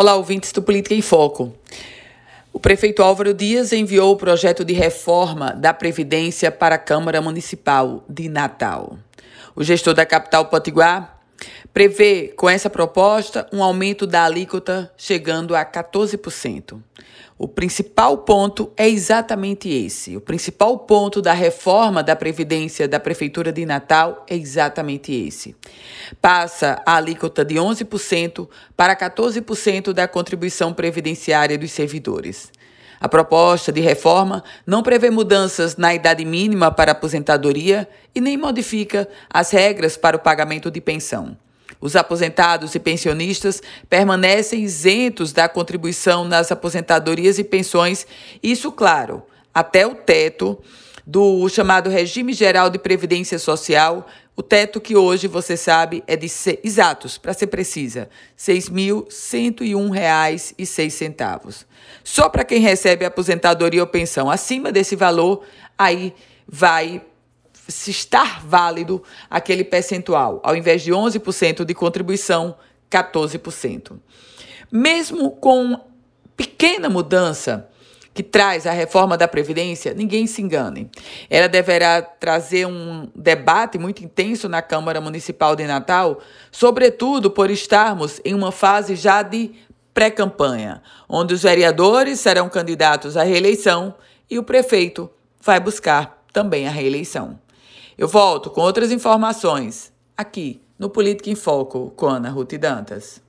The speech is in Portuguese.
Olá, ouvintes do Política em Foco. O prefeito Álvaro Dias enviou o projeto de reforma da Previdência para a Câmara Municipal de Natal. O gestor da capital Potiguar prevê, com essa proposta, um aumento da alíquota chegando a 14%. O principal ponto é exatamente esse. O principal ponto da reforma da Previdência da Prefeitura de Natal é exatamente esse. Passa a alíquota de 11% para 14% da contribuição previdenciária dos servidores. A proposta de reforma não prevê mudanças na idade mínima para aposentadoria e nem modifica as regras para o pagamento de pensão. Os aposentados e pensionistas permanecem isentos da contribuição nas aposentadorias e pensões, isso, claro, até o teto do chamado Regime Geral de Previdência Social, o teto que hoje, você sabe, é de exatos, para ser precisa, R$ 6.101,06. Só para quem recebe aposentadoria ou pensão acima desse valor, aí vai se estar válido aquele percentual, ao invés de 11% de contribuição, 14%. Mesmo com pequena mudança que traz a reforma da Previdência, ninguém se engane. Ela deverá trazer um debate muito intenso na Câmara Municipal de Natal, sobretudo por estarmos em uma fase já de pré-campanha, onde os vereadores serão candidatos à reeleição e o prefeito vai buscar também a reeleição. Eu volto com outras informações aqui no Política em Foco com Ana Ruth Dantas.